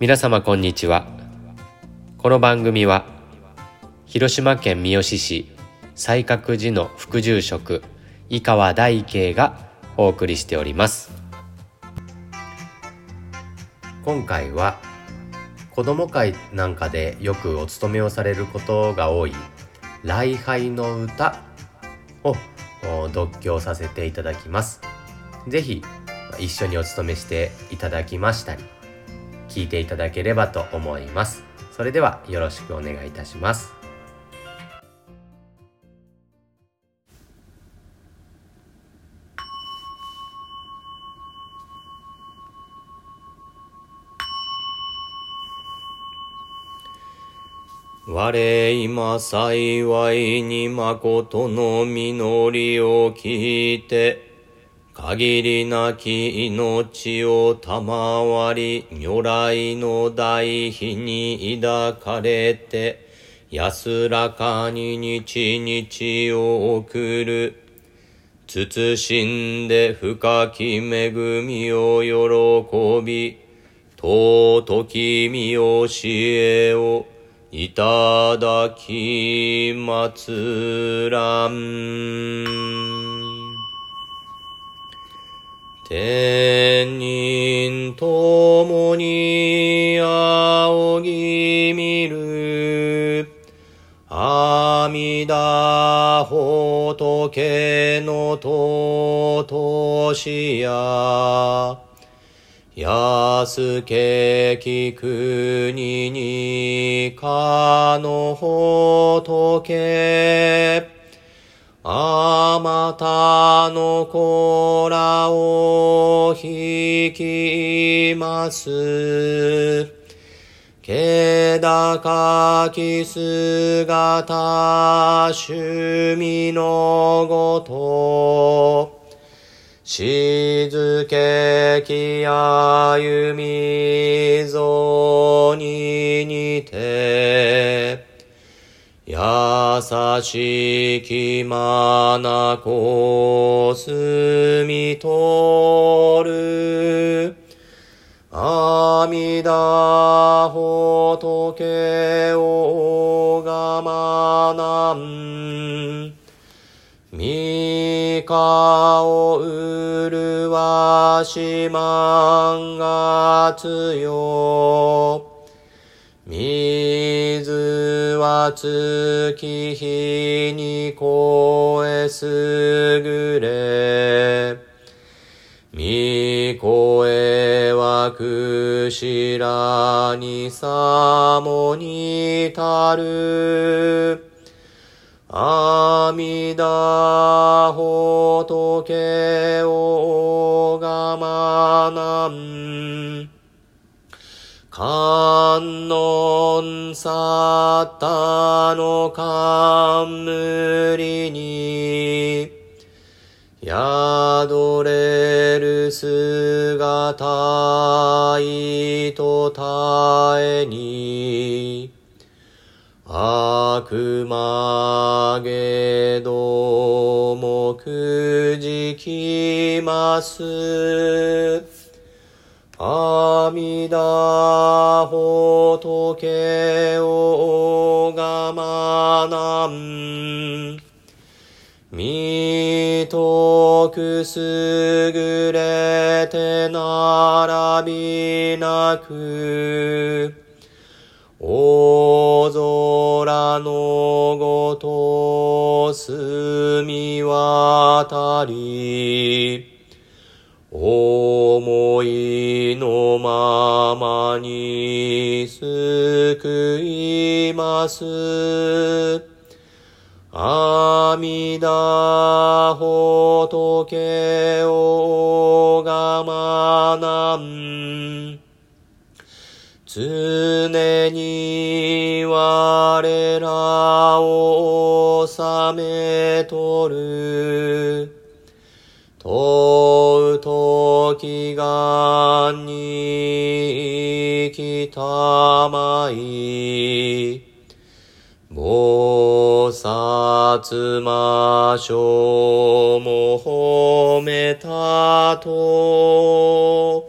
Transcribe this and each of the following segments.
皆様こんにちは。この番組は広島県三次市西覚寺の副住職井川大慶がお送りしております。今回は子ども会なんかでよくお勤めをされることが多い礼拝の歌を読経させていただきます。是非一緒にお勤めしていただきましたり聞いていただければと思います。それではよろしくお願いいたします。我今幸いに誠の実りを聞いて限りなき命を賜り、如来の大悲に抱かれて、安らかに日々を送る。慎んで深き恵みを喜び、尊き見教えをいただきまつらん。天人ともに仰ぎ見る。阿弥陀仏の尊しや。安けき国にかの仏。あまたの子す。気高き姿、趣味のごと、静けき歩みぞに似て、優しきまなこすみとる。阿弥陀仏をがまなん。みかをうるわしまんがつよ。水は月日に超えすぐれ。くしらにさもにたる。阿弥陀仏をがまなん。観音サッタの冠に、宿れる姿いとたえに、悪魔げどもくじきます。阿弥陀仏をがまなんみとくすぐれて並びなく大空のごとすみ渡り思いのままに救います。阿弥陀仏をがまなん常に我らを治めとる。とうときがに生きたまい、薩魔性も褒めたと、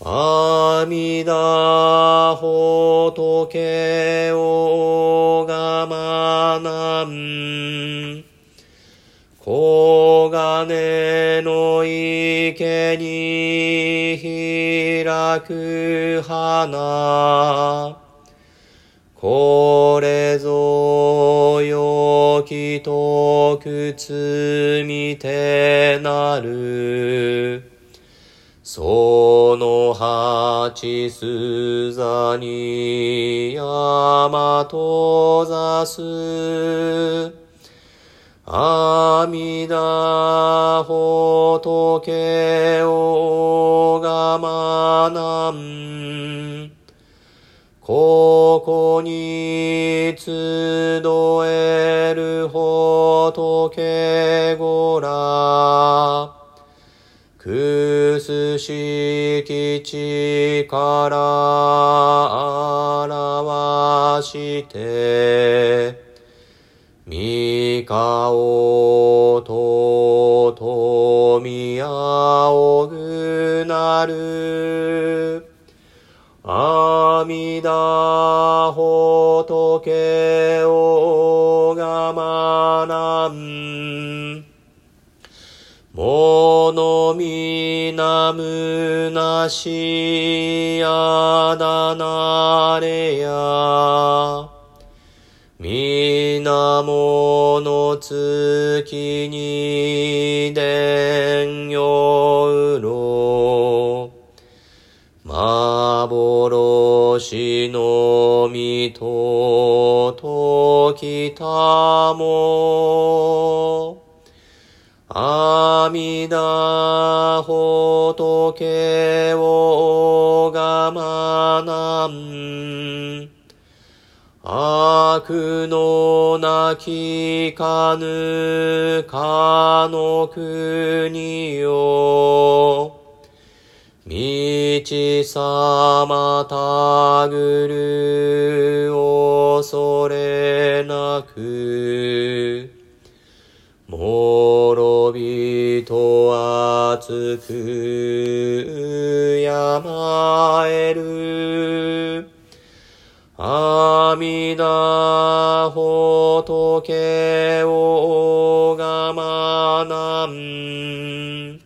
阿弥陀仏をがまなん。黄金の池に開く花。これぞよきと靴見てなる。その八す座に山とざす。阿弥陀仏をがまなん。ここに集える仏ごら。くすしき力表して、三顔と富仰ぐ阿弥陀仏をがまなん。ものみなむなしやだなれや。みなもの月に伝よ悪のなきかぬかの国よ。道さまたぐる恐れなく。もろびと熱く山える。阿弥陀仏をがまなん。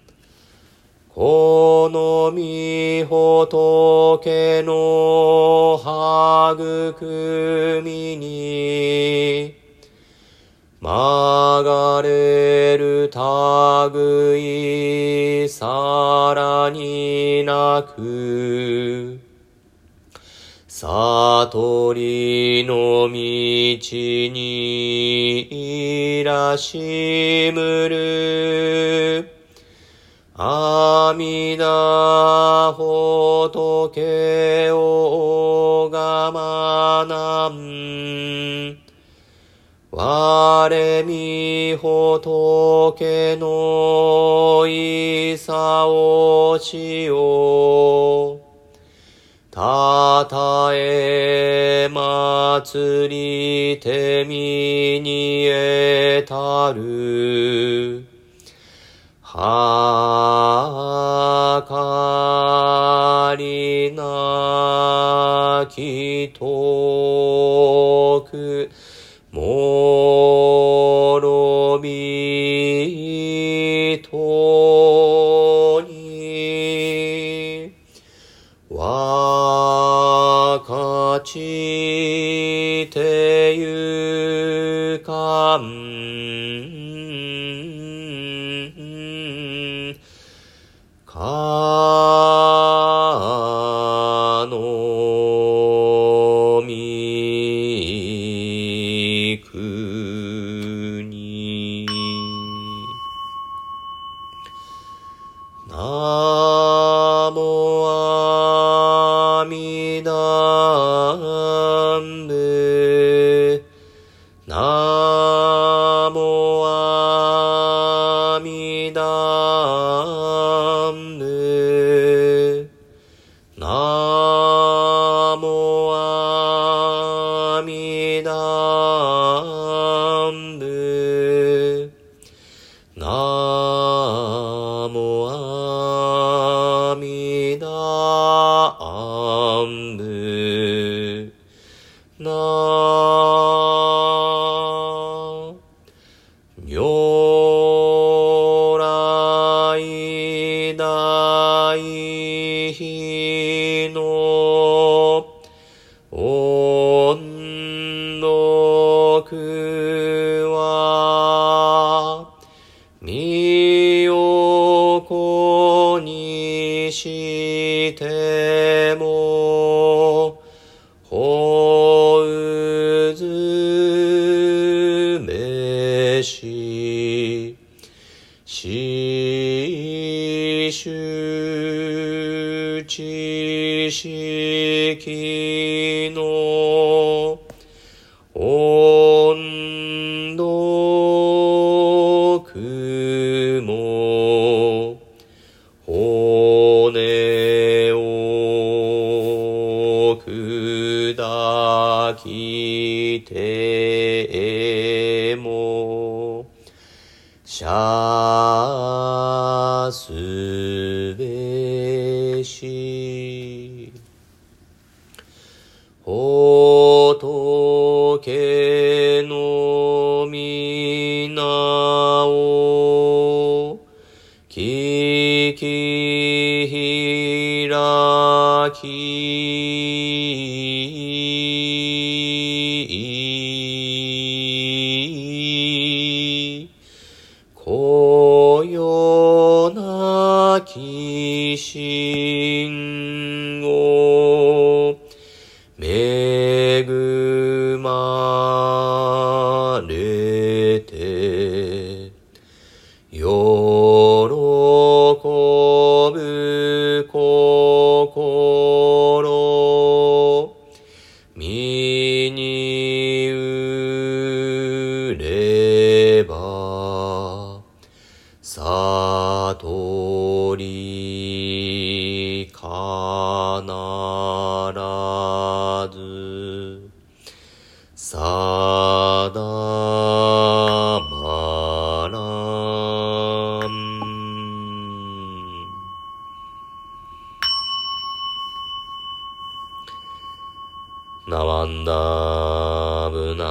このみ仏の育みに、曲がれる類さらになく、悟りの道にいらしむる。阿弥陀仏をがまなん。我み仏のいさをしよう。たたえ祭りてみにえたる。はかりなきとく。もかのみくに。なもあみだ阿弥陀仏な如来大悲の音の国識の。温度雲。骨を砕きても。シャスぶ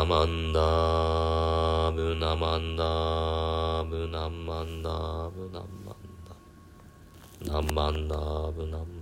だぶなまんだぶなまんだぶなまんだぶなまんだなまんだぶなまんだ